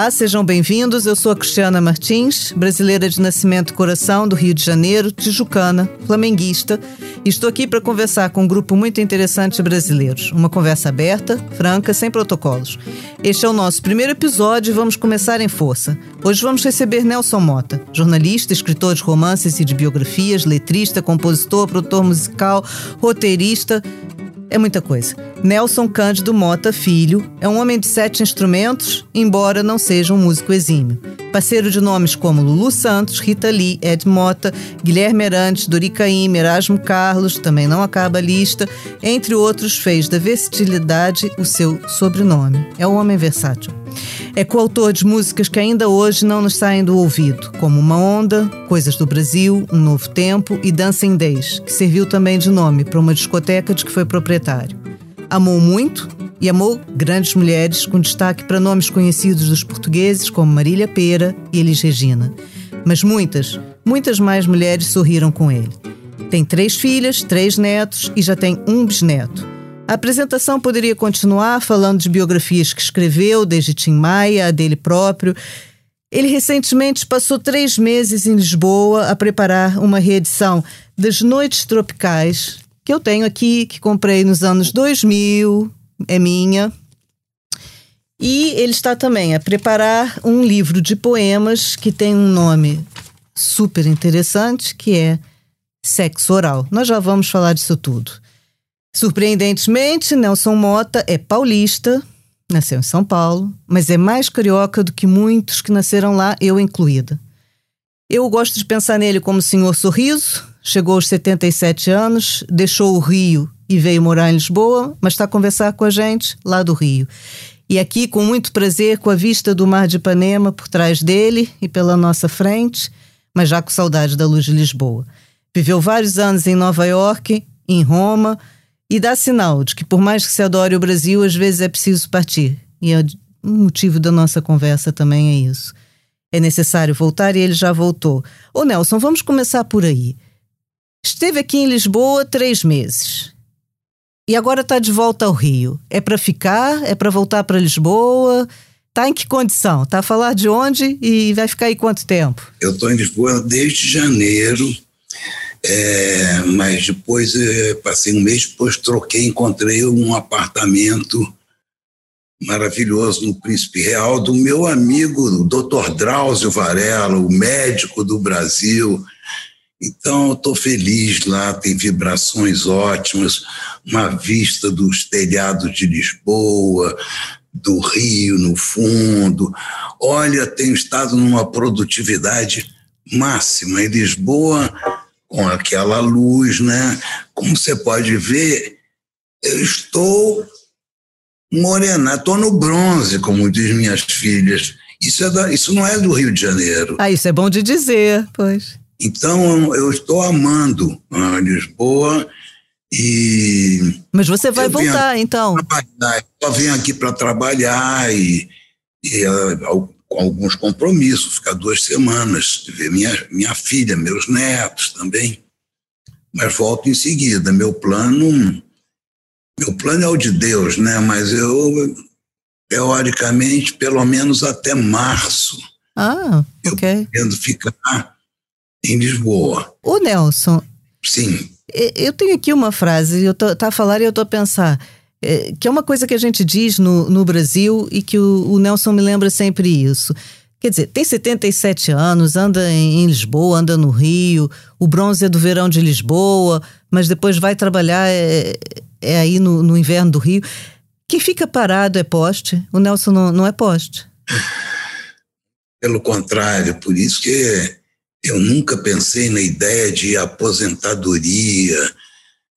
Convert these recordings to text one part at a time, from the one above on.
Olá, sejam bem-vindos. Eu sou a Cristiana Martins, brasileira de nascimento e coração do Rio de Janeiro, tijucana, flamenguista, e estou aqui para conversar com um grupo muito interessante de brasileiros. Uma conversa aberta, franca, sem protocolos. Este é o nosso primeiro episódio e vamos começar em força. Hoje vamos receber Nelson Mota, jornalista, escritor de romances e de biografias, letrista, compositor, produtor musical, roteirista, é muita coisa. Nelson Cândido Mota Filho é um homem de sete instrumentos, embora não seja um músico exímio. Parceiro de nomes como Lulu Santos, Rita Lee, Ed Mota, Guilherme Arantes, Dori Caymmi, Erasmo Carlos, também não acaba a lista, entre outros, fez da versatilidade o seu sobrenome. É um homem versátil. É coautor de músicas que ainda hoje não nos saem do ouvido, como Uma Onda, Coisas do Brasil, Um Novo Tempo e Dancing Days, que serviu também de nome para uma discoteca de que foi proprietário. Amou muito e amou grandes mulheres, com destaque para nomes conhecidos dos portugueses como Marília Pera e Elis Regina. Mas muitas, muitas mais mulheres sorriram com ele. Tem três filhas, três netos e já tem um bisneto. A apresentação poderia continuar falando de biografias que escreveu, desde Tim Maia, a dele próprio. Ele recentemente passou três meses em Lisboa a preparar uma reedição das Noites Tropicais, que eu tenho aqui, que comprei nos anos 2000, é minha. E ele está também a preparar um livro de poemas que tem um nome super interessante, que é Sexo Oral. Nós já vamos falar disso tudo. Surpreendentemente, Nelson Mota é paulista, nasceu em São Paulo, mas é mais carioca do que muitos que nasceram lá, eu incluída. Eu gosto de pensar nele como senhor sorriso, chegou aos 77 anos, deixou o Rio e veio morar em Lisboa, mas está a conversar com a gente lá do Rio. E aqui, com muito prazer, com a vista do Mar de Ipanema por trás dele e pela nossa frente, mas já com saudade da luz de Lisboa. Viveu vários anos em Nova York, em Roma, e dá sinal de que, por mais que se adore o Brasil, às vezes é preciso partir. E é o motivo da nossa conversa também é isso. É necessário voltar e ele já voltou. Ô Nelson, vamos começar por aí. Esteve aqui em Lisboa três meses. E agora está de volta ao Rio. É para ficar? É para voltar para Lisboa? Tá em que condição? Tá a falar de onde e vai ficar aí quanto tempo? Eu estou em Lisboa desde janeiro é, mas depois é, passei um mês, depois troquei, encontrei um apartamento maravilhoso no Príncipe Real do meu amigo, o Dr. Drauzio Varela, o médico do Brasil. Então, estou feliz lá, tem vibrações ótimas, uma vista dos telhados de Lisboa, do Rio no fundo. Olha, tenho estado numa produtividade máxima. Em Lisboa, com aquela luz, né? Como você pode ver, eu estou morena, estou no bronze, como diz minhas filhas. Isso, é da, isso não é do Rio de Janeiro. Ah, isso é bom de dizer, pois. Então, eu estou amando a Lisboa e... Mas você vai voltar, então? Eu só venho aqui para trabalhar e, e com alguns compromissos, ficar duas semanas, ver minha, minha filha, meus netos também. Mas volto em seguida. Meu plano, meu plano é o de Deus, né? Mas eu, teoricamente, pelo menos até março. Ah, ok. Eu pretendo ficar em Lisboa. O Nelson. Sim. Eu tenho aqui uma frase, eu tô, tá a falar e eu tô a pensar. É, que é uma coisa que a gente diz no, no Brasil e que o, o, Nelson me lembra sempre isso. Quer dizer, tem 77 anos, anda em, Lisboa, anda no Rio, o bronze é do verão de Lisboa, mas depois vai trabalhar é, é aí no, no, inverno do Rio. Quem fica parado é poste, o Nelson não, não é poste. Pelo contrário, por isso que eu nunca pensei na ideia de aposentadoria,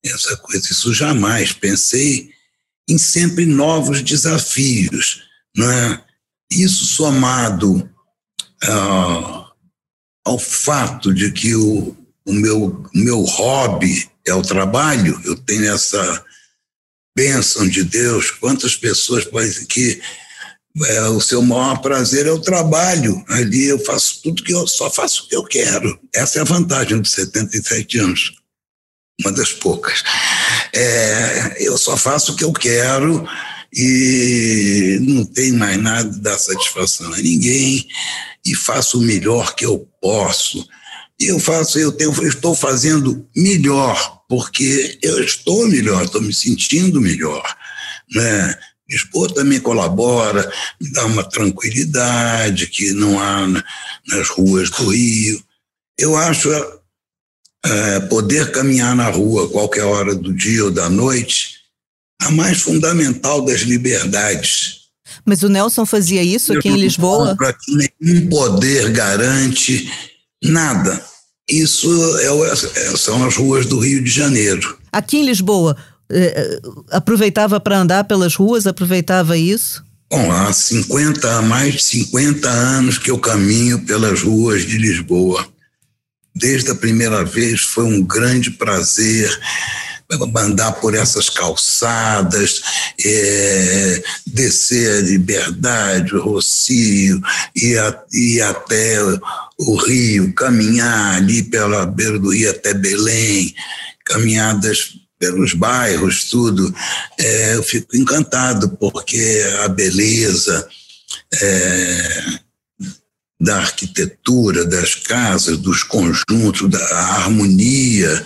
essa coisa, isso jamais. Pensei em sempre novos desafios. Né? Isso somado uh, ao fato de que o, o meu, meu hobby é o trabalho, eu tenho essa bênção de Deus. Quantas pessoas podem que é, o seu maior prazer é o trabalho. Ali eu faço tudo que eu só faço o que eu quero. Essa é a vantagem dos 77 anos uma das poucas. É, eu só faço o que eu quero e não tenho mais nada de dar satisfação a ninguém e faço o melhor que eu posso. Eu faço, eu tenho, eu estou fazendo melhor, porque eu estou melhor, estou me sentindo melhor. Né? Lisboa também colabora, me dá uma tranquilidade que não há nas ruas do Rio. Eu acho é, poder caminhar na rua qualquer hora do dia ou da noite a mais fundamental das liberdades. Mas o Nelson fazia isso aqui em Lisboa? Para que nenhum poder garante nada. Isso é, é, são as ruas do Rio de Janeiro. Aqui em Lisboa, eh, aproveitava para andar pelas ruas, aproveitava isso? Bom, há 50, mais de 50 anos que eu caminho pelas ruas de Lisboa. Desde a primeira vez foi um grande prazer andar por essas calçadas, é, descer a Liberdade, o Rocio, a, ir até o Rio, caminhar ali pela beira do Rio até Belém, caminhadas pelos bairros, tudo, é, eu fico encantado, porque a beleza é, da arquitetura, das casas, dos conjuntos, da harmonia,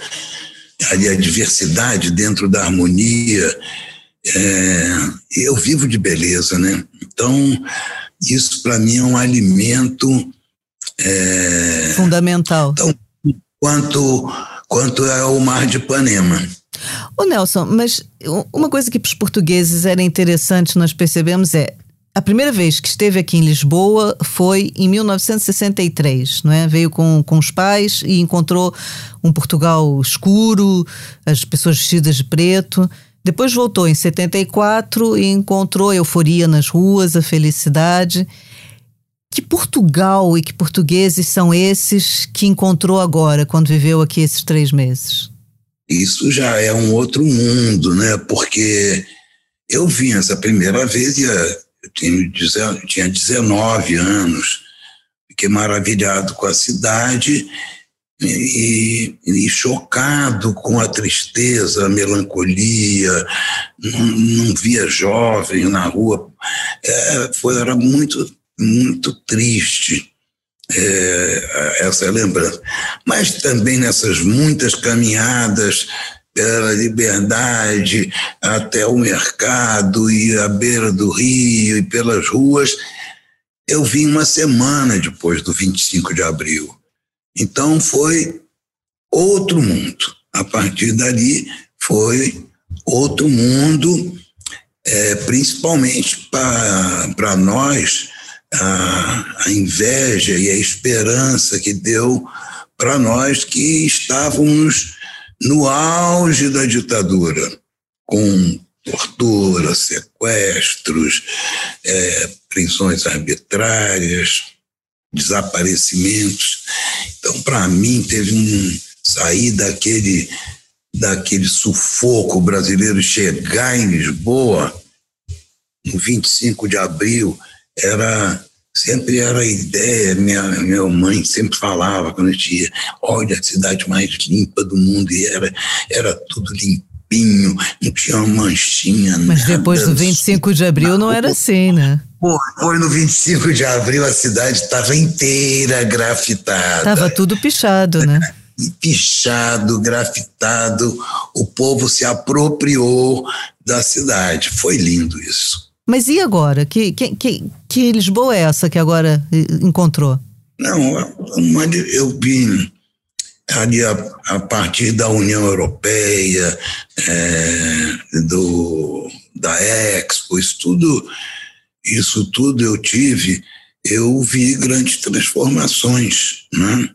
a, a diversidade dentro da harmonia, é, eu vivo de beleza, né? Então, isso para mim é um alimento é, fundamental. Então, quanto quanto é o mar de Ipanema. Ô Nelson, mas uma coisa que para os portugueses era interessante, nós percebemos é a primeira vez que esteve aqui em Lisboa foi em 1963, não é? Veio com, com os pais e encontrou um Portugal escuro, as pessoas vestidas de preto. Depois voltou em 74 e encontrou a euforia nas ruas, a felicidade. Que Portugal e que portugueses são esses que encontrou agora, quando viveu aqui esses três meses? isso já é um outro mundo, né? Porque eu vim essa primeira vez e eu tinha, tinha 19 anos, fiquei maravilhado com a cidade e, e, chocado com a tristeza, a melancolia, não, não via jovens na rua, é, foi, era muito, muito triste é, essa lembrança. Mas também nessas muitas caminhadas pela liberdade até o mercado e a beira do rio e pelas ruas, eu vim uma semana depois do 25 de abril. Então foi outro mundo. A partir dali foi outro mundo, é, principalmente para nós a, a inveja e a esperança que deu para nós que estávamos no auge da ditadura, com tortura, sequestros, é, prisões arbitrárias, desaparecimentos. Então, para mim, teve um sair daquele daquele sufoco brasileiro chegar em Lisboa no 25 de abril era sempre era a ideia, minha, minha mãe sempre falava quando eu tinha, olha a cidade mais limpa do mundo, e era, era tudo limpinho, não tinha uma manchinha. Mas depois do 25 de abril não era assim, né? Pô, foi no 25 de abril a cidade estava inteira grafitada. Estava tudo pichado, né? pichado, grafitado, o povo se apropriou da cidade. Foi lindo isso. Mas e agora? Que, que, que, que Lisboa é essa que agora encontrou? Não, eu vim ali a, a, partir da União Europeia, é, do, da Expo, isso tudo, isso tudo eu tive, eu vi grandes transformações, né?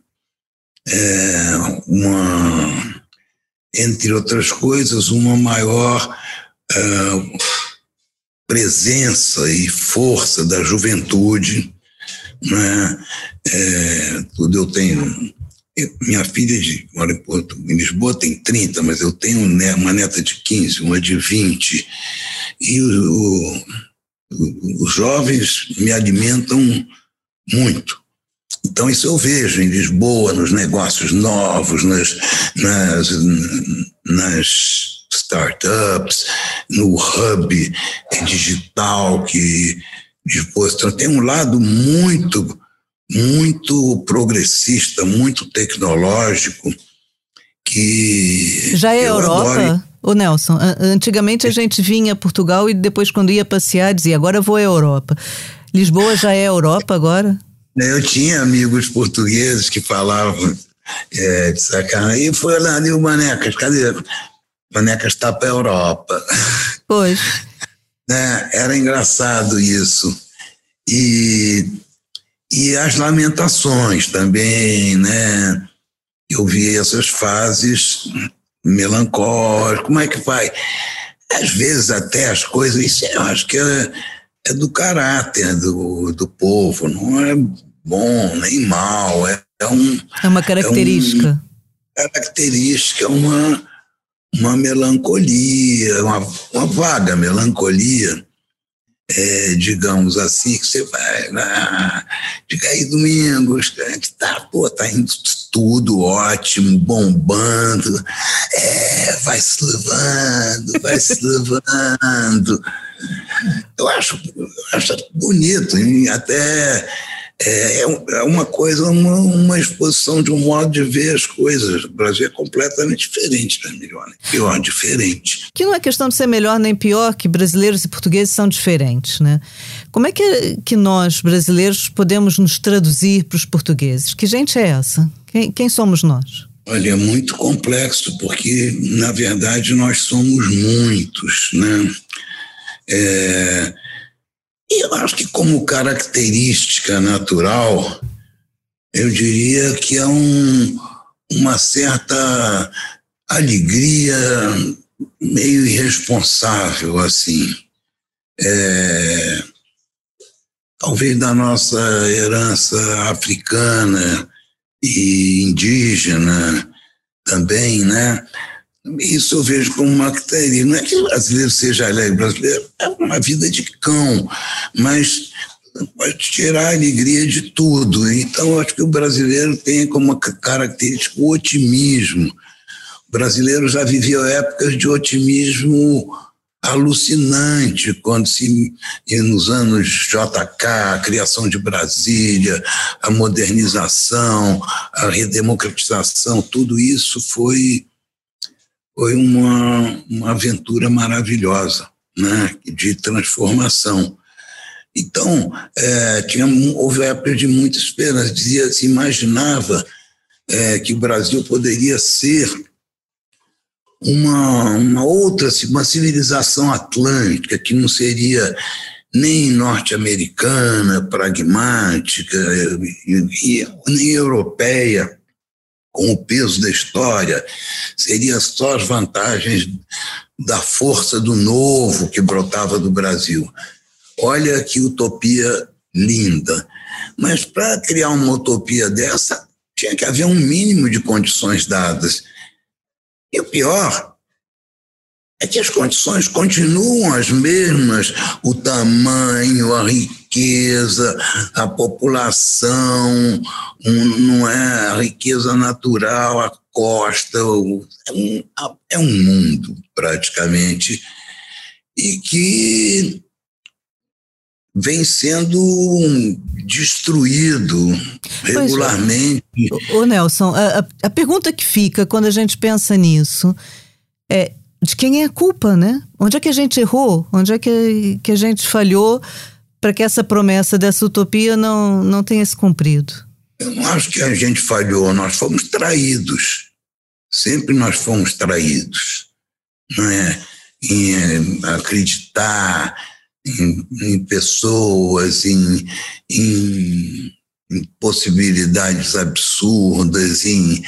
É, uma, entre outras coisas, uma maior uh, presença e força da juventude. Né? É, tudo eu tenho. minha filha de, mora em, Porto, em Lisboa tem 30, mas eu tenho uma neta de 15, uma de 20. E o, o, os jovens me alimentam muito. Então, isso eu vejo em Lisboa, nos negócios novos, nas, nas, nas startups, no hub digital que depois então, tem um lado muito muito progressista, muito tecnológico que já é Europa. O Nelson, antigamente a gente vinha a Portugal e depois quando ia passear dizia agora vou à Europa. Lisboa já é Europa agora? Eu tinha amigos portugueses que falavam é, de sacanagem. E foi lá, o Manecas, cadê? Manecas está para a Europa. Pois. né? Era engraçado isso. E, e as lamentações também, né? Eu vi essas fases melancólicas, como é que vai? Às vezes até as coisas, isso eu acho que é, é do caráter do, do povo, não é bom nem mal, é, é, um, é uma característica. É uma característica, uma, uma melancolia, uma, uma vaga melancolia, é, digamos assim, que você vai lá, diga aí, Domingos, que tá, pô, tá indo tudo ótimo, bombando, é, vai se levando, vai se levando. Eu acho, eu acho bonito, até é, é, é uma coisa, uma, uma, exposição de um modo de ver as coisas. O Brasil é completamente diferente da melhor, nem pior, diferente. Que não é questão de ser melhor nem pior, que brasileiros e portugueses são diferentes, né? Como é que, que nós, brasileiros, podemos nos traduzir para os portugueses? Que gente é essa? Quem, quem somos nós? Olha, é muito complexo, porque, na verdade, nós somos muitos, né? É, e eu acho que, como característica natural, eu diria que é um, uma certa alegria meio irresponsável, assim. É, talvez da nossa herança africana e indígena também, né? Isso eu vejo como uma característica. Não é que o brasileiro seja alegre, brasileiro é uma vida de cão, mas pode tirar a alegria de tudo. Então, acho que o brasileiro tem como característica o otimismo. O brasileiro já viveu épocas de otimismo alucinante quando se nos anos JK, a criação de Brasília, a modernização, a redemocratização, tudo isso foi foi uma, uma aventura maravilhosa, né, de transformação. Então, é, tinha, houve época de muita esperança, dizia, se imaginava é, que o Brasil poderia ser uma, uma outra, uma civilização atlântica, que não seria nem norte-americana, pragmática, e, e, nem europeia, com o peso da história, seria só as vantagens da força do novo que brotava do Brasil. Olha que utopia linda. Mas para criar uma utopia dessa, tinha que haver um mínimo de condições dadas. E o pior é que as condições continuam as mesmas, o tamanho, a riqueza, a população, um, não é a riqueza natural, a costa, é um, é um mundo praticamente, e que vem sendo destruído é. regularmente. Ô Nelson, a, a pergunta que fica quando a gente pensa nisso é de quem é a culpa, né? Onde é que a gente errou? Onde é que, que a gente falhou para que essa promessa dessa utopia não, não tenha se cumprido? Eu não acho que a gente falhou, nós fomos traídos. Sempre nós fomos traídos. Não é? Em é, acreditar em, em pessoas, em, em, em possibilidades absurdas, em,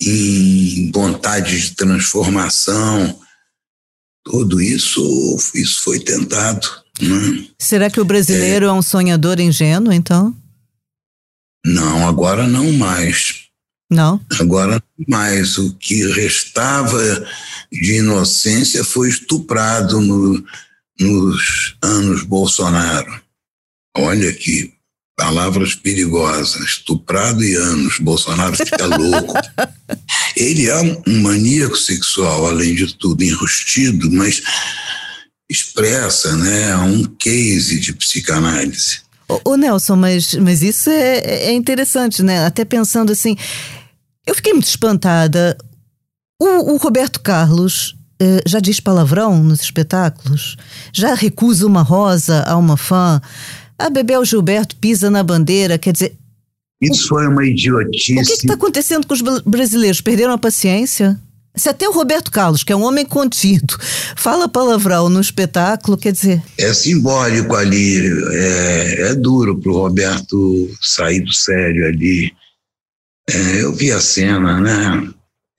em vontade de transformação. Tudo isso, isso foi tentado. Será que o brasileiro é, é um sonhador ingênuo, então? Não, agora não mais. Não? Agora não mais. O que restava de inocência foi estuprado no, nos anos Bolsonaro. Olha que palavras perigosas, estuprado e anos, Bolsonaro fica louco. Ele é um maníaco sexual, além de tudo, enrustido, mas expressa né, um case de psicanálise. Ô, Nelson, mas, mas isso é, é interessante, né? Até pensando assim, eu fiquei muito espantada. O, o Roberto Carlos eh, já diz palavrão nos espetáculos? Já recusa uma rosa a uma fã? A Bebel Gilberto pisa na bandeira, quer dizer. Isso foi uma idiotice. O que está acontecendo com os brasileiros? Perderam a paciência? Se até o Roberto Carlos, que é um homem contido, fala palavrão no espetáculo, quer dizer. É simbólico ali, é, é duro para o Roberto sair do sério ali. É, eu vi a cena, né?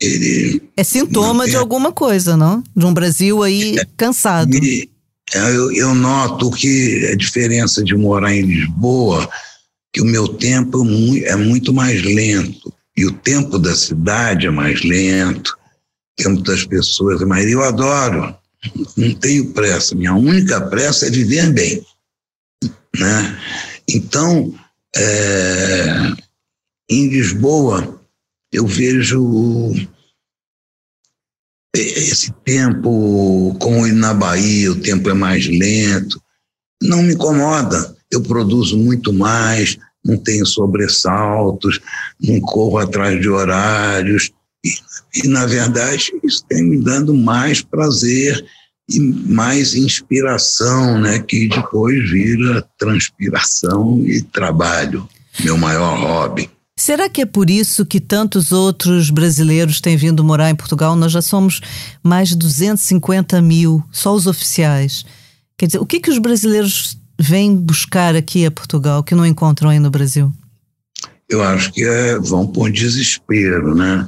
Ele. É sintoma de alguma coisa, não? De um Brasil aí é, cansado. É, eu, eu noto que a diferença de morar em Lisboa, que o meu tempo é muito mais lento. E o tempo da cidade é mais lento tempo das pessoas, mas eu adoro, não tenho pressa, minha única pressa é viver bem. Né? Então, é, em Lisboa, eu vejo esse tempo, como na Bahia, o tempo é mais lento, não me incomoda. Eu produzo muito mais, não tenho sobressaltos, não corro atrás de horários, e, na verdade, isso tem me dando mais prazer e mais inspiração, né, que depois vira transpiração e trabalho, meu maior hobby. Será que é por isso que tantos outros brasileiros têm vindo morar em Portugal? Nós já somos mais de 250 mil, só os oficiais. Quer dizer, o que, que os brasileiros vêm buscar aqui a Portugal que não encontram aí no Brasil? Eu acho que é, vão por desespero, né?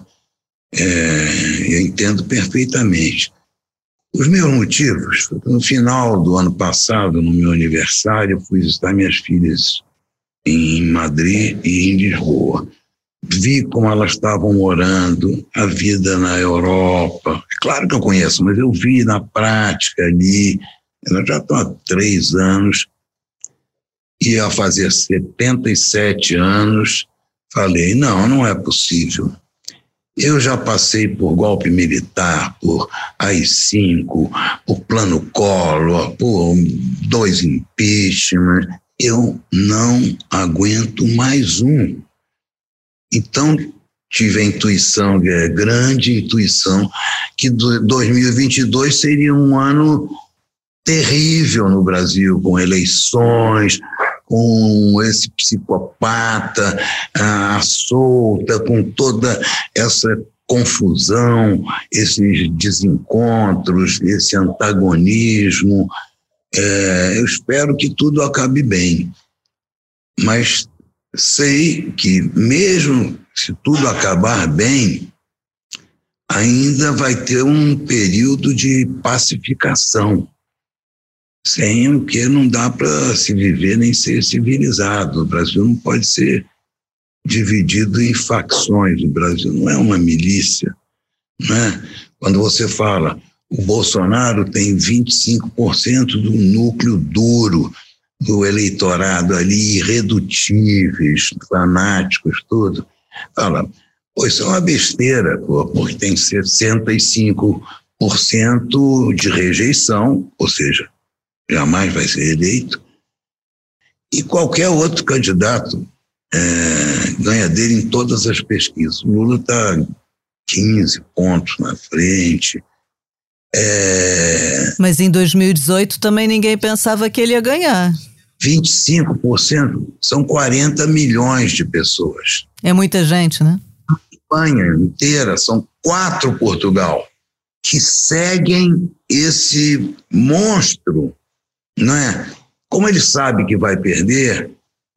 É, eu entendo perfeitamente. Os meus motivos, no final do ano passado, no meu aniversário, fui visitar minhas filhas em Madrid e em Lisboa. Vi como elas estavam morando, a vida na Europa. É claro que eu conheço, mas eu vi na prática ali. Elas já estão há três anos. Ia fazer 77 anos. Falei: não, não é possível. Eu já passei por golpe militar, por AI-5, por plano Collor, por dois impeachment. Eu não aguento mais um. Então, tive a intuição, a grande intuição, que 2022 seria um ano terrível no Brasil, com eleições, com esse psicopata ah, solta, com toda essa confusão, esses desencontros, esse antagonismo. É, eu espero que tudo acabe bem, mas sei que, mesmo se tudo acabar bem, ainda vai ter um período de pacificação sem o que não dá para se viver nem ser civilizado. O Brasil não pode ser dividido em facções. O Brasil não é uma milícia. Né? Quando você fala o Bolsonaro tem 25% do núcleo duro do eleitorado ali, irredutíveis, fanáticos, tudo. Fala, pois isso é uma besteira, porque tem 65% de rejeição, ou seja, jamais vai ser eleito, e qualquer outro candidato é, ganha dele em todas as pesquisas. O Lula está 15 pontos na frente. É... Mas em 2018 também ninguém pensava que ele ia ganhar. 25% são 40 milhões de pessoas. É muita gente, né? A Espanha inteira são quatro Portugal que seguem esse monstro não é? Como ele sabe que vai perder,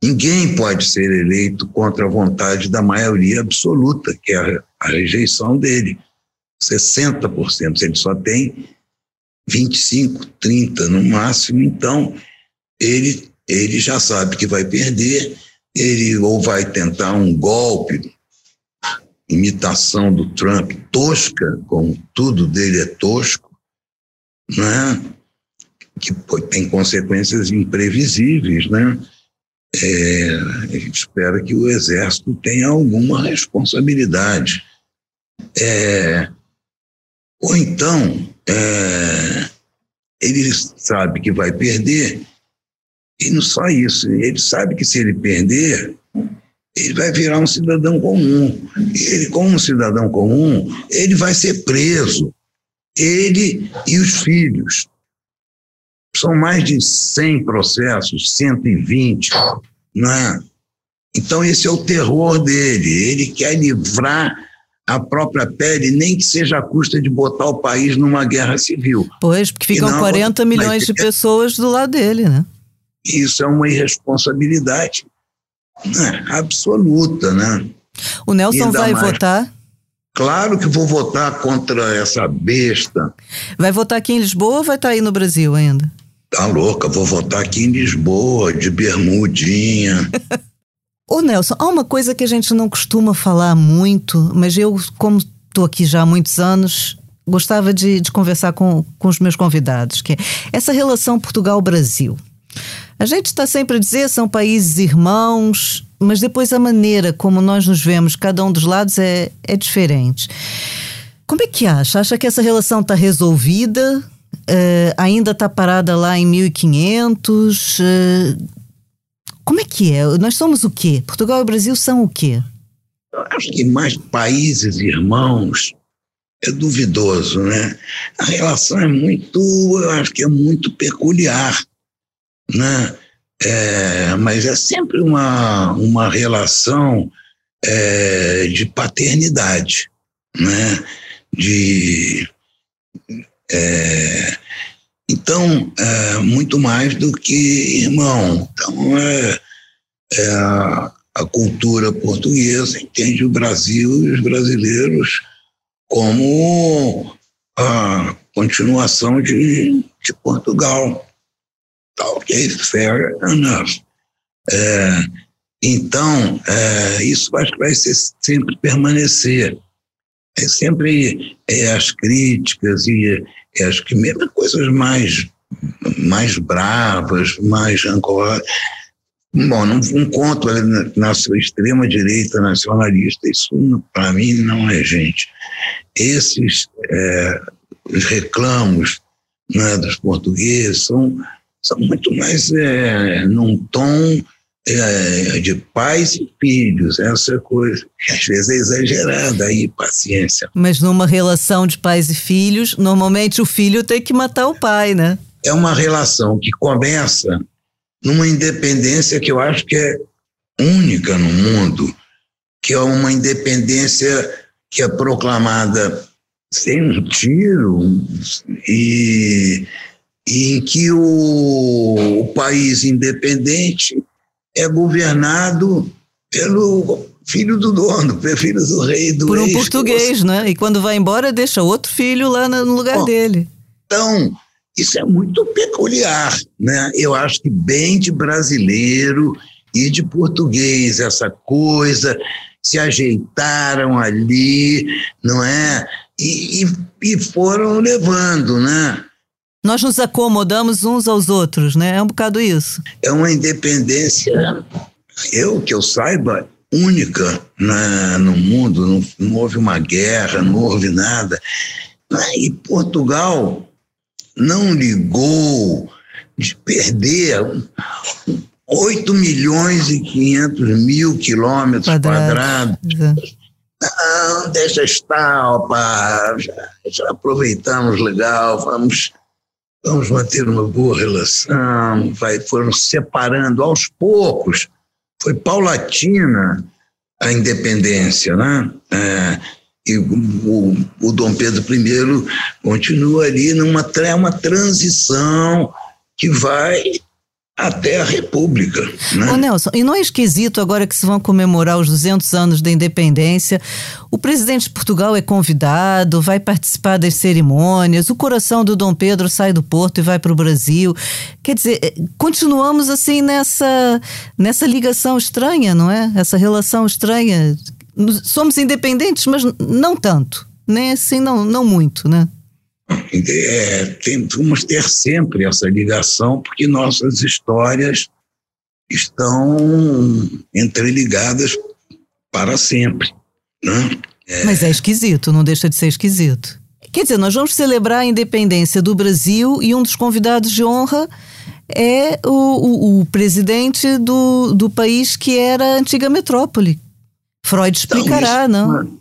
ninguém pode ser eleito contra a vontade da maioria absoluta, que é a, rejeição dele. 60%, se ele só tem 25, 30 no máximo, então ele, ele já sabe que vai perder, ele ou vai tentar um golpe, imitação do Trump tosca, como tudo dele é tosco, não é? Que tem consequências imprevisíveis, né? É, a gente espera que o Exército tenha alguma responsabilidade. É, ou então, é, ele sabe que vai perder, e não só isso, ele sabe que se ele perder, ele vai virar um cidadão comum. Ele, como um cidadão comum, ele vai ser preso. Ele e os filhos. São mais de 100 processos, 120, né? Então esse é o terror dele. Ele quer livrar a própria pele, nem que seja à custa de botar o país numa guerra civil. Pois, porque ficam não, 40 milhões de pessoas do lado dele, né? Isso é uma irresponsabilidade né, absoluta, né? O Nelson vai mais. votar? Claro que vou votar contra essa besta. Vai votar aqui em Lisboa ou vai estar aí no Brasil ainda? Tá louca, vou votar aqui em Lisboa, de bermudinha. Ô Nelson, há uma coisa que a gente não costuma falar muito, mas eu, como estou aqui já há muitos anos, gostava de, de conversar com, com os meus convidados, que é essa relação Portugal-Brasil. A gente está sempre a dizer são países irmãos, mas depois a maneira como nós nos vemos, cada um dos lados, é, é diferente. Como é que acha? Acha que essa relação está resolvida? Uh, ainda está parada lá em 1500? Uh, eh, como é que é? Nós somos o quê? Portugal e Brasil são o quê? Eu acho que mais países irmãos é duvidoso, né? A relação é muito, eu acho que é muito peculiar né? É, mas é sempre uma, uma relação é, de paternidade, né? De, é, então, é, muito mais do que irmão. Então, é, é a, a, cultura portuguesa entende o Brasil e os brasileiros como a continuação de, de Portugal ok, fair enough. É, então, é, isso acho que vai ser, sempre permanecer. É sempre é, as críticas e é, acho que mesmo coisas mais, mais bravas, mais rancorosas. Bom, não, não conto na, na sua extrema direita nacionalista, isso para mim não é gente. Esses é, reclamos né, dos portugueses são são muito mais é, num tom é, de pais e filhos, essa coisa, que às vezes é exagerada aí, paciência. Mas numa relação de pais e filhos, normalmente o filho tem que matar o pai, né? É uma relação que começa numa independência que eu acho que é única no mundo, que é uma independência que é proclamada sem um tiro e em que o, o país independente é governado pelo filho do dono, pelo filho do rei do Por um português, né? E quando vai embora, deixa outro filho lá no lugar Bom, dele. Então, isso é muito peculiar, né? Eu acho que bem de brasileiro e de português, essa coisa, se ajeitaram ali, não é? E, e, e foram levando, né? Nós nos acomodamos uns aos outros, né? É um bocado isso. É uma independência, eu que eu saiba, única na, no mundo. Não, não houve uma guerra, não houve nada. E Portugal não ligou de perder 8 milhões e 500 mil quilômetros quadrados. quadrados. Não, deixa estar, opa, já, já aproveitamos legal, vamos vamos manter uma boa relação, vai, foram separando aos poucos, foi paulatina a independência, né? É, e o, o, Dom Pedro I continua ali numa uma transição que vai até a República. Né? Ô Nelson, e não é esquisito agora que se vão comemorar os 200 anos da independência, o presidente de Portugal é convidado, vai participar das cerimônias, o coração do Dom Pedro sai do Porto e vai para o Brasil. Quer dizer, eh, continuamos assim nessa, nessa ligação estranha, não é? Essa relação estranha. Somos independentes, mas não tanto, nem assim, não, não muito, né? É, tem, vamos ter sempre essa ligação, porque nossas histórias estão entreligadas para sempre. Né? É, Mas é esquisito, não deixa de ser esquisito. Quer dizer, nós vamos celebrar a independência do Brasil e um dos convidados de honra é o, o, o presidente do, do país que era a antiga metrópole. Freud então, explicará, então, isso, não?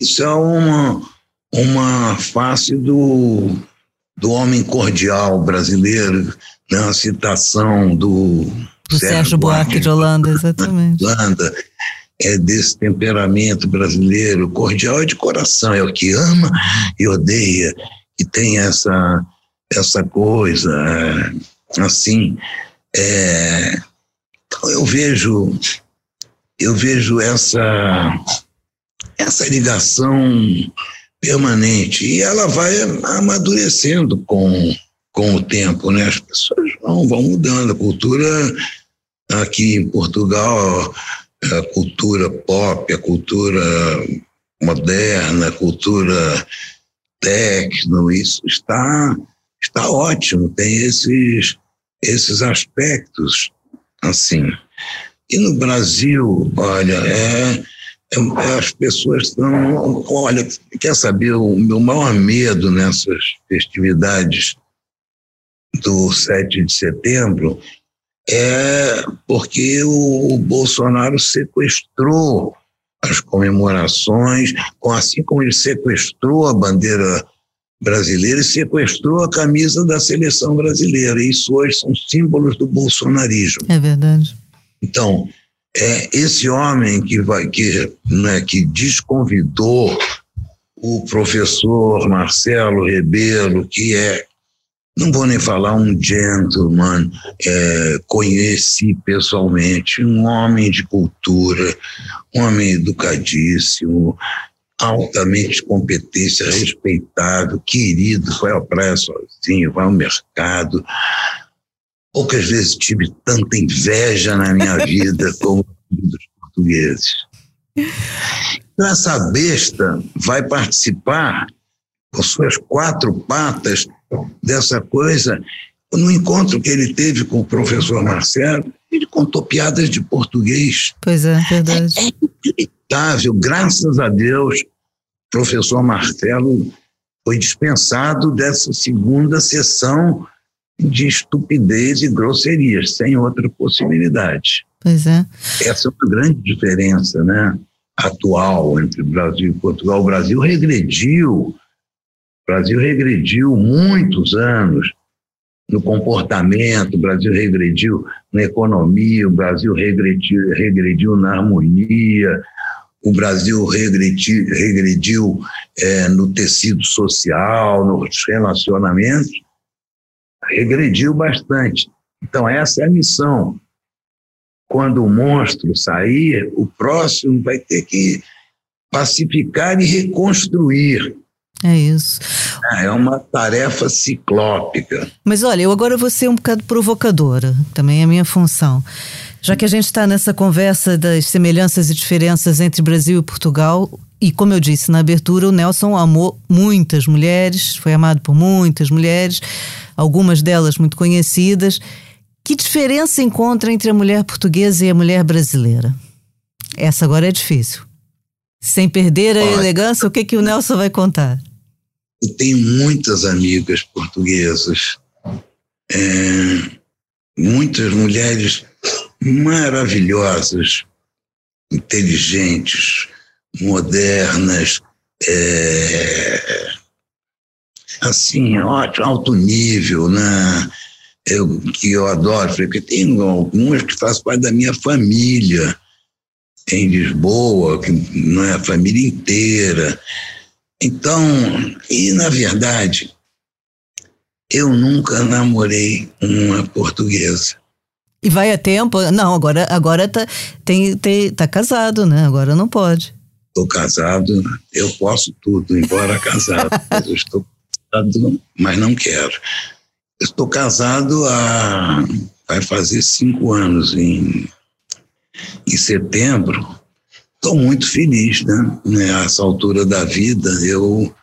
Isso é uma, uma face do, do homem cordial brasileiro, né? citação do, do Sérgio, Sérgio Buarque, de Holanda, exatamente. Holanda é desse temperamento brasileiro, cordial é de coração, é o que ama e odeia, e tem essa, essa coisa, é, assim, é, então eu vejo, eu vejo essa, essa ligação permanente, e ela vai amadurecendo com, com o tempo, né? As pessoas vão, vão mudando, a cultura aqui em Portugal a cultura pop, a cultura moderna, a cultura techno, isso está, está ótimo, tem esses, esses aspectos assim. E no Brasil, olha, é, as pessoas estão. Olha, quer saber, o meu maior medo nessas festividades do 7 de setembro é porque o, Bolsonaro sequestrou as comemorações, assim como ele sequestrou a bandeira brasileira e sequestrou a camisa da seleção brasileira. Isso hoje são símbolos do bolsonarismo. É verdade. Então, é esse homem que vai que, né, que desconvidou o professor Marcelo Rebelo, que é não vou nem falar um gentleman, é, conheci pessoalmente, um homem de cultura, um homem educadíssimo, altamente competência, respeitável, querido, vai à praia sozinho, vai ao mercado. Poucas vezes tive tanta inveja na minha vida como dos portugueses. Então, essa besta vai participar com suas quatro patas dessa coisa. No encontro que ele teve com o professor Marcelo, ele contou piadas de português. Pois é, verdade. É, é inacreditável. Graças a Deus, o professor Marcelo foi dispensado dessa segunda sessão de estupidez e grosserias, sem outra possibilidade. Pois é. Essa é uma grande diferença, né? Atual entre Brasil e Portugal. O Brasil regrediu o Brasil regrediu muitos anos no comportamento, o Brasil regrediu na economia, o Brasil regrediu, regrediu na harmonia, o Brasil regrediu, regrediu é, no tecido social, nos relacionamentos, regrediu bastante. Então, essa é a missão. Quando o monstro sair, o próximo vai ter que pacificar e reconstruir é isso. É, é uma tarefa ciclópica. Mas olha, eu agora vou ser um bocado provocadora, também é a minha função. Já que a gente está nessa conversa das semelhanças e diferenças entre Brasil e Portugal, e como eu disse na abertura, o Nelson amou muitas mulheres, foi amado por muitas mulheres, algumas delas muito conhecidas. Que diferença encontra entre a mulher portuguesa e a mulher brasileira? Essa agora é difícil. Sem perder a Olha, elegância, o que, que o Nelson vai contar? Eu tenho muitas amigas portuguesas, é, muitas mulheres maravilhosas, inteligentes, modernas, é, assim, alto nível, né? Eu, que eu adoro, porque tem algumas que fazem parte da minha família em Lisboa, que não é a família inteira. Então, e na verdade, eu nunca namorei uma portuguesa. E vai a tempo? Não, agora agora tá tem, tem tá casado, né? Agora não pode. Estou casado, eu posso tudo, embora casado. eu estou casado, mas não quero. Estou casado há vai fazer cinco anos em, em setembro Estou muito feliz, né? Nessa altura da vida, eu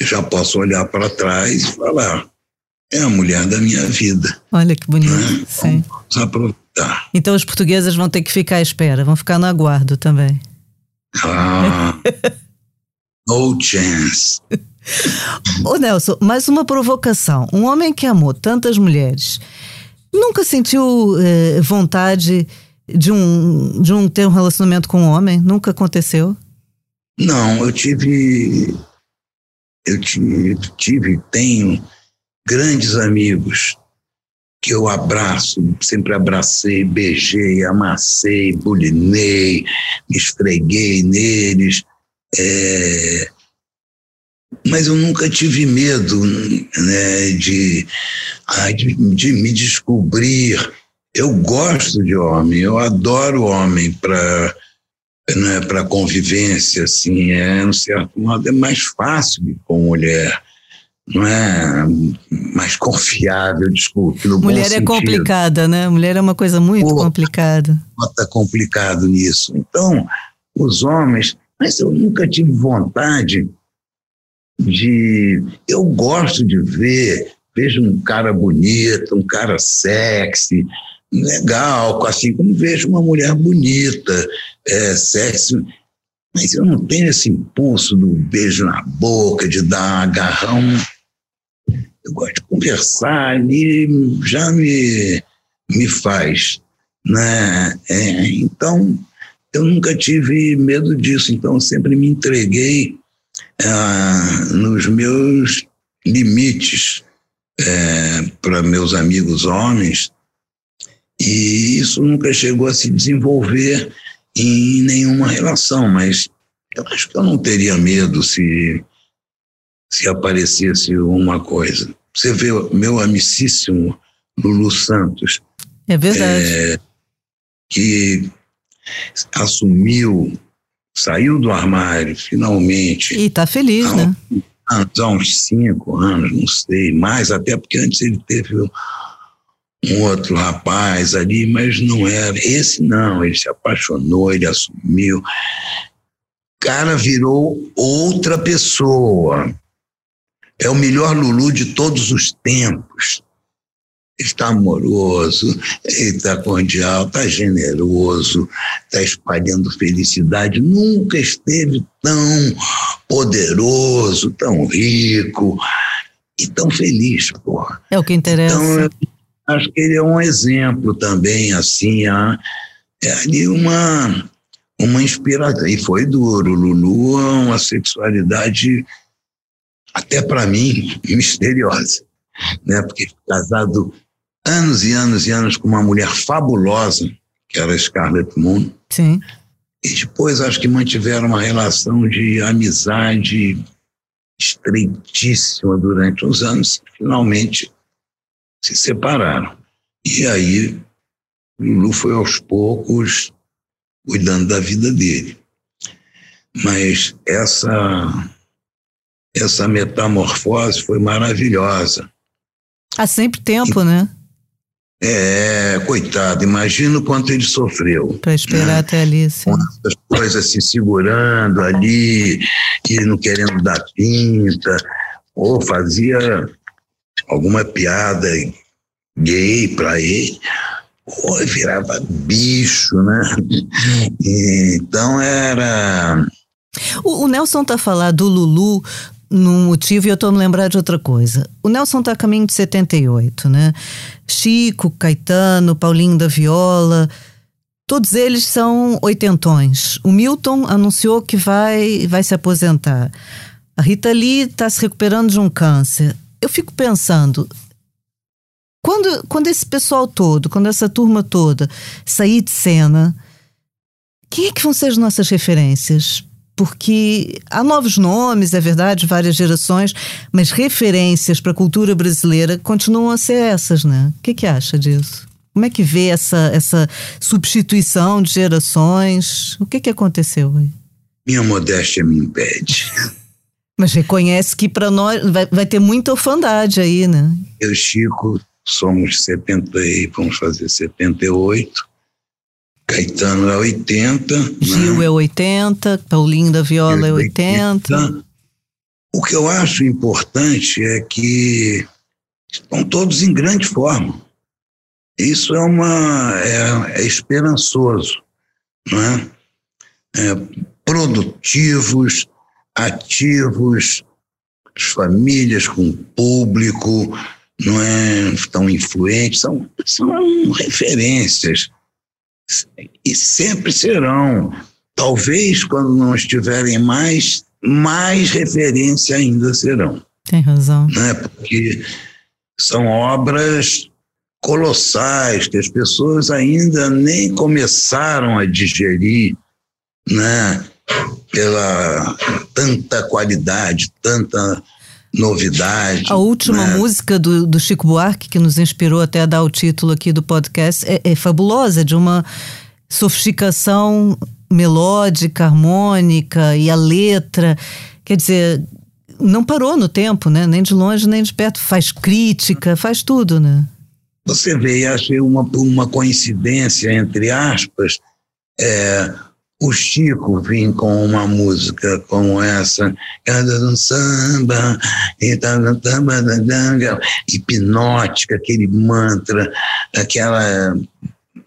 já posso olhar para trás e falar: é a mulher da minha vida. Olha que bonito. Né? Sim. Vamos aproveitar. Então as portuguesas vão ter que ficar à espera, vão ficar no aguardo também. Ah, no chance. Ô Nelson, mais uma provocação. Um homem que amou tantas mulheres nunca sentiu eh, vontade de um, de um ter um relacionamento com um homem? Nunca aconteceu? Não, eu tive. Eu tive, tive tenho grandes amigos que eu abraço, sempre abracei, beijei, amassei, bulinei, me esfreguei neles. É, mas eu nunca tive medo né, de, de, de me descobrir. Eu gosto de homem, eu adoro homem para né, para convivência, assim, é, um certo modo, é mais fácil com mulher não é mais confiável, desculpe. Mulher é complicada, né? Mulher é uma coisa muito Pô, complicada. Está complicado nisso. Então, os homens, mas eu nunca tive vontade de. Eu gosto de ver, vejo um cara bonito, um cara sexy, legal, assim como vejo uma mulher bonita, é, sexy. Mas eu não tenho esse impulso do beijo na boca, de dar um agarrão. Eu gosto de conversar e já me, me faz. Né? É, então, eu nunca tive medo disso, então sempre me entreguei ah, nos meus limites é, para meus amigos homens, e isso nunca chegou a se desenvolver em nenhuma relação, mas eu acho que eu não teria medo se, se aparecesse uma coisa. Você vê meu amicíssimo Lulu Santos. É verdade. É, que assumiu saiu do armário, finalmente. E está feliz, há, né? Há uns cinco anos, não sei, mais, até porque antes ele teve um outro rapaz ali, mas não era. Esse não, ele se apaixonou, ele assumiu. Cara virou outra pessoa. É o melhor Lulu de todos os tempos está amoroso, está cordial, está generoso, está espalhando felicidade. Nunca esteve tão poderoso, tão rico e tão feliz, porra. É o que interessa. Então, acho que ele é um exemplo também, assim, é ali uma, uma inspiração. E foi duro. Lulu é uma sexualidade, até para mim, misteriosa. Né? Porque casado anos e anos e anos com uma mulher fabulosa, que era Scarlett Moon. Sim. E depois acho que mantiveram uma relação de amizade estreitíssima durante uns anos, finalmente se separaram. E aí Lulu foi aos poucos cuidando da vida dele. Mas essa essa metamorfose foi maravilhosa. Há sempre tempo, e, né? É, coitado, imagina o quanto ele sofreu. Para esperar né? até ali, sim. As coisas se segurando ali, e não querendo dar tinta, ou fazia alguma piada gay para ele, ou virava bicho, né? Então era. O, o Nelson tá falando do Lulu num motivo e eu estou me lembrar de outra coisa. O Nelson está a caminho de 78, né? Chico, Caetano, Paulinho da Viola, todos eles são oitentões. O Milton anunciou que vai, vai se aposentar. A Rita Lee está se recuperando de um câncer. Eu fico pensando, quando, quando esse pessoal todo, quando essa turma toda sair de cena, quem é que vão ser as nossas referências? Porque há novos nomes, é verdade, várias gerações, mas referências para a cultura brasileira continuam a ser essas, né? O que, que acha disso? Como é que vê essa, essa substituição de gerações? O que, que aconteceu aí? Minha modéstia me impede. Mas reconhece que para nós vai, vai ter muita orfandade aí, né? Eu Chico somos 70 e vamos fazer 78 Caetano é 80. Gil né? é 80, Paulinho da Viola é 80. 80. O que eu acho importante é que estão todos em grande forma. Isso é uma é, é esperançoso, né? É, produtivos, ativos, as famílias, com o público, não é tão influentes, são, são referências e sempre serão. Talvez quando não estiverem mais, mais referência ainda serão. Tem razão. Né? Porque são obras colossais que as pessoas ainda nem começaram a digerir, né? Pela tanta qualidade, tanta novidade. A última né? música do, do, Chico Buarque, que nos inspirou até a dar o título aqui do podcast, é, é fabulosa, de uma sofisticação melódica, harmônica e a letra. Quer dizer, não parou no tempo, né? Nem de longe, nem de perto. Faz crítica, faz tudo, né? Você vê, achei uma, uma coincidência, entre aspas, é, o Chico vir com uma música como essa, cada um samba, hipnótica, aquele mantra, aquela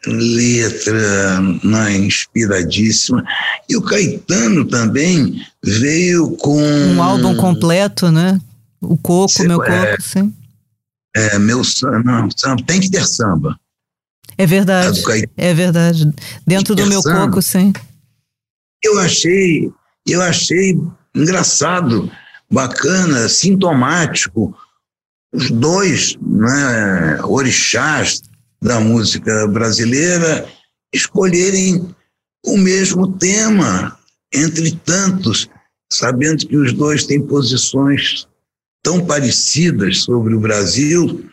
letra né, inspiradíssima. E o Caetano também veio com. Um álbum completo, né? O Coco, Meu é, Coco, sim. É, meu não, samba, tem que ter samba. É verdade. É verdade. Dentro do meu samba. coco, sim. Eu achei, eu achei engraçado, bacana, sintomático. Os dois né, orixás da música brasileira escolherem o mesmo tema, entre tantos, sabendo que os dois têm posições tão parecidas sobre o Brasil,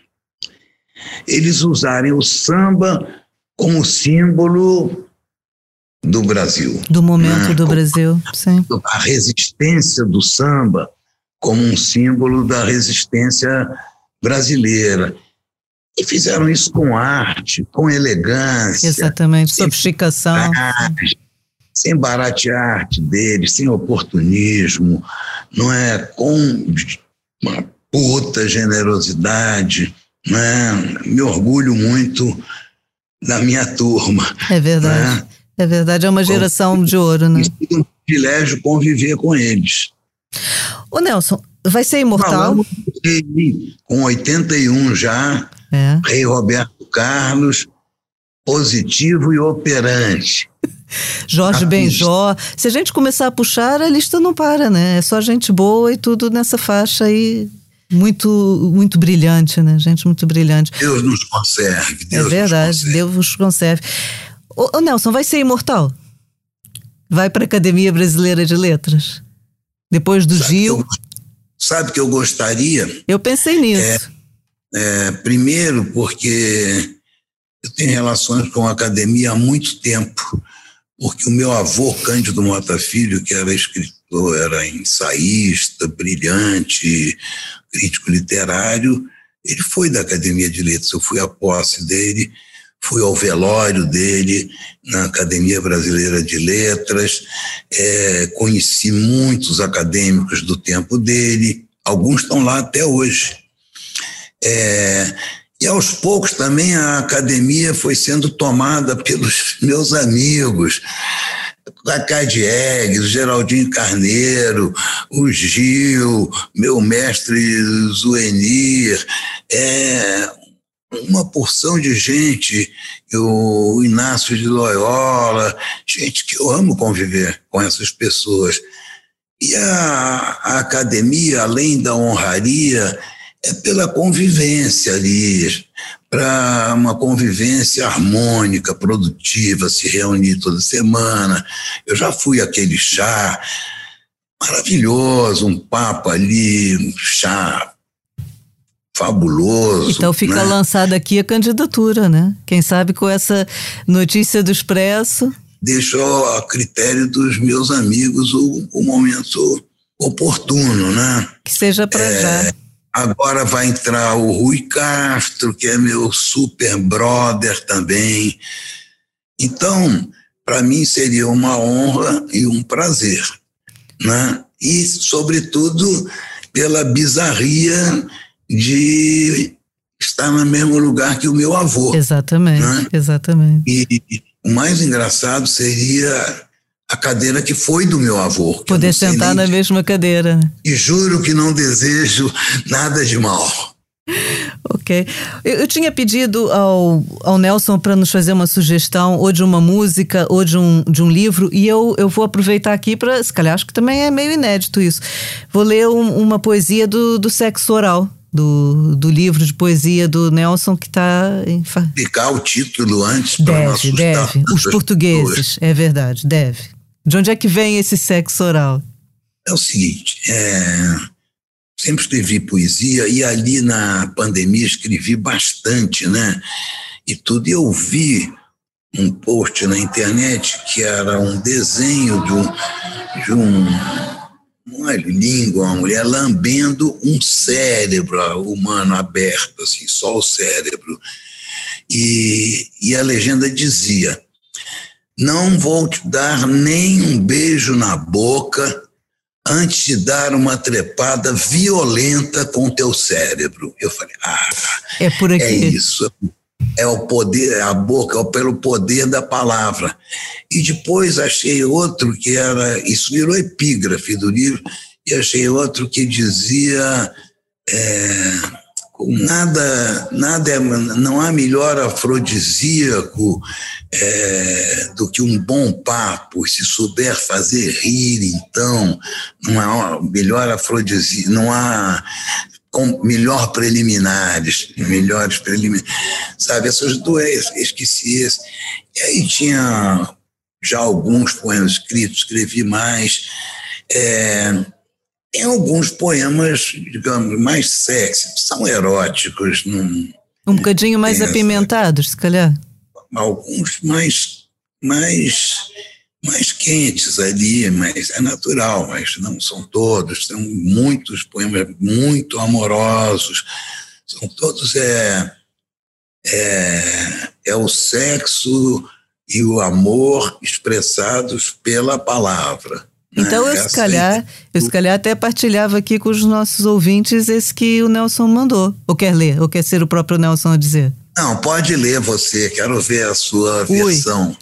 eles usarem o samba como símbolo do Brasil. Do momento né? do Brasil, sim. A resistência do samba como um símbolo da resistência brasileira. E fizeram isso com arte, com elegância. Exatamente, sofisticação. Sem baratear a arte deles, sem oportunismo, não é? Com uma puta generosidade, né? Me orgulho muito da minha turma. É verdade. Né? É verdade, é uma geração de ouro, né? É um privilégio conviver com eles. O Nelson, vai ser imortal? Não, com 81 já, é. Rei Roberto Carlos, positivo e operante. Jorge Benjó. Se a gente começar a puxar, a lista não para, né? É só gente boa e tudo nessa faixa aí. Muito, muito brilhante, né? Gente muito brilhante. Deus nos conserve. Deus é verdade, conserve. Deus nos conserve. Ô, ô, Nelson, vai ser imortal? Vai para a Academia Brasileira de Letras? Depois do sabe Gil? Que eu, sabe que eu gostaria? Eu pensei nisso. É, é, primeiro, porque eu tenho relações com a academia há muito tempo, porque o meu avô, Cândido Mota Filho, que era escritor, era ensaísta, brilhante, crítico literário, ele foi da Academia de Letras. Eu fui à posse dele fui ao velório dele na Academia Brasileira de Letras, é, conheci muitos acadêmicos do tempo dele, alguns estão lá até hoje. É, e aos poucos também a academia foi sendo tomada pelos meus amigos, Cacá Diegues, Geraldinho Carneiro, o Gil, meu mestre Zuenir, é, uma porção de gente, o Inácio de Loyola, gente que eu amo conviver com essas pessoas. E a, a academia, além da honraria, é pela convivência ali, para uma convivência harmônica, produtiva, se reunir toda semana. Eu já fui aquele chá maravilhoso, um papo ali, um chá fabuloso. Então fica né? lançada aqui a candidatura, né? Quem sabe com essa notícia do Expresso. Deixou a critério dos meus amigos o, o momento oportuno, né? Que seja para é, já. Agora vai entrar o Rui Castro, que é meu super brother também. Então, para mim seria uma honra e um prazer, né? E, sobretudo, pela bizarria de estar no mesmo lugar que o meu avô. Exatamente, né? exatamente. E o mais engraçado seria a cadeira que foi do meu avô. Poder sentar na mesma cadeira. Né? E juro que não desejo nada de mal. Ok. Eu, eu, tinha pedido ao, ao Nelson para nos fazer uma sugestão, ou de uma música, ou de um, de um livro, e eu, eu vou aproveitar aqui para. Se calhar acho que também é meio inédito isso. Vou ler um, uma poesia do, do sexo oral. Do, do livro de poesia do Nelson que está. Ficar o título antes para Deve, deve. Os portugueses, pessoas. é verdade, deve. De onde é que vem esse sexo oral? É o seguinte, é, sempre escrevi poesia e ali na pandemia escrevi bastante, né? E tudo. E eu vi um post na internet que era um desenho de um, de um uma língua, uma mulher lambendo um cérebro humano aberto, assim, só o cérebro. E, e a legenda dizia: Não vou te dar nem um beijo na boca antes de dar uma trepada violenta com teu cérebro. Eu falei, ah, é, por aqui. é isso. É o poder, é a boca, é pelo poder da palavra. E depois achei outro que era, isso virou epígrafe do livro, e achei outro que dizia é, nada, nada é, não há melhor afrodisíaco é, do que um bom papo, se souber fazer rir, então, não há melhor afrodisíaco, não há com melhor preliminares, melhores preliminares, sabe, essas duas, esqueci esse. E aí tinha já alguns poemas escritos, escrevi mais, é, tem alguns poemas, digamos, mais sexy, são eróticos. Num, um bocadinho mais apimentados, se calhar. Alguns mais, mais, mais quentes ali, mas é natural, mas não são todos. São muitos poemas muito amorosos. São todos é, é, é o sexo e o amor expressados pela palavra. Então, eu, é se calhar, eu se calhar até partilhava aqui com os nossos ouvintes esse que o Nelson mandou. Ou quer ler? Ou quer ser o próprio Nelson a dizer? Não, pode ler você, quero ver a sua Ui. versão.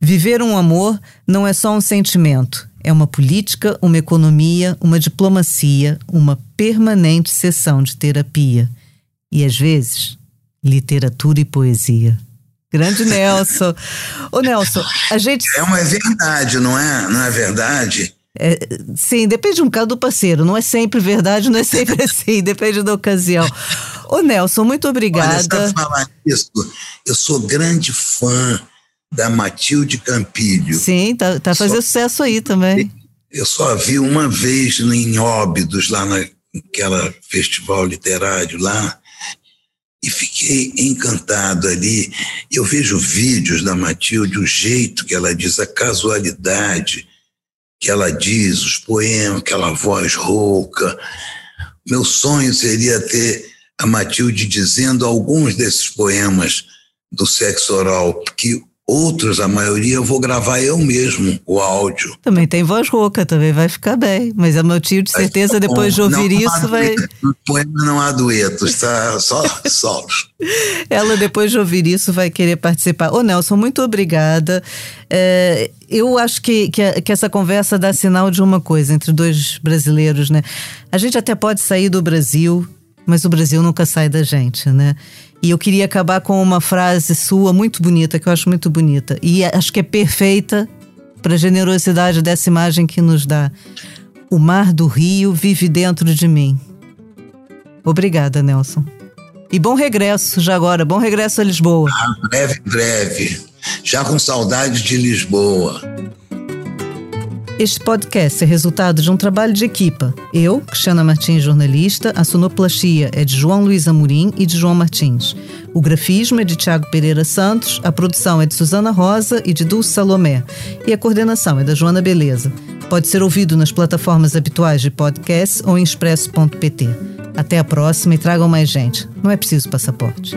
Viver um amor não é só um sentimento, é uma política, uma economia, uma diplomacia, uma permanente sessão de terapia. E às vezes, literatura e poesia. Grande Nelson. Ô Nelson, a gente. É uma verdade, não é? Não é verdade? É, sim, depende um bocado do parceiro. Não é sempre verdade, não é sempre assim, depende da ocasião. Ô Nelson, muito obrigada. Olha, falar isso, eu sou grande fã da Matilde Campilho. Sim, tá, tá fazendo sucesso aí também. Eu só vi uma vez em Óbidos, lá naquela festival literário lá, e fiquei encantado ali. Eu vejo vídeos da Matilde, o jeito que ela diz, a casualidade que ela diz, os poemas, aquela voz rouca. Meu sonho seria ter a Matilde dizendo alguns desses poemas do sexo oral, que Outros, a maioria, eu vou gravar eu mesmo, o áudio. Também tem voz rouca, também vai ficar bem. Mas é meu tio, de certeza, tá depois de ouvir não isso, vai. No poema não há duetos, tá? Só solos. Ela, depois de ouvir isso, vai querer participar. Ô, Nelson, muito obrigada. É, eu acho que, que, que essa conversa dá sinal de uma coisa entre dois brasileiros, né? A gente até pode sair do Brasil, mas o Brasil nunca sai da gente, né? E eu queria acabar com uma frase sua muito bonita, que eu acho muito bonita. E acho que é perfeita para a generosidade dessa imagem que nos dá. O mar do rio vive dentro de mim. Obrigada, Nelson. E bom regresso já agora, bom regresso a Lisboa. Ah, breve, breve. Já com saudade de Lisboa. Este podcast é resultado de um trabalho de equipa. Eu, Cristiana Martins, jornalista, a sonoplastia é de João Luiz Amorim e de João Martins. O grafismo é de Tiago Pereira Santos, a produção é de Suzana Rosa e de Dulce Salomé, e a coordenação é da Joana Beleza. Pode ser ouvido nas plataformas habituais de podcast ou em expresso.pt. Até a próxima e tragam mais gente. Não é preciso passaporte.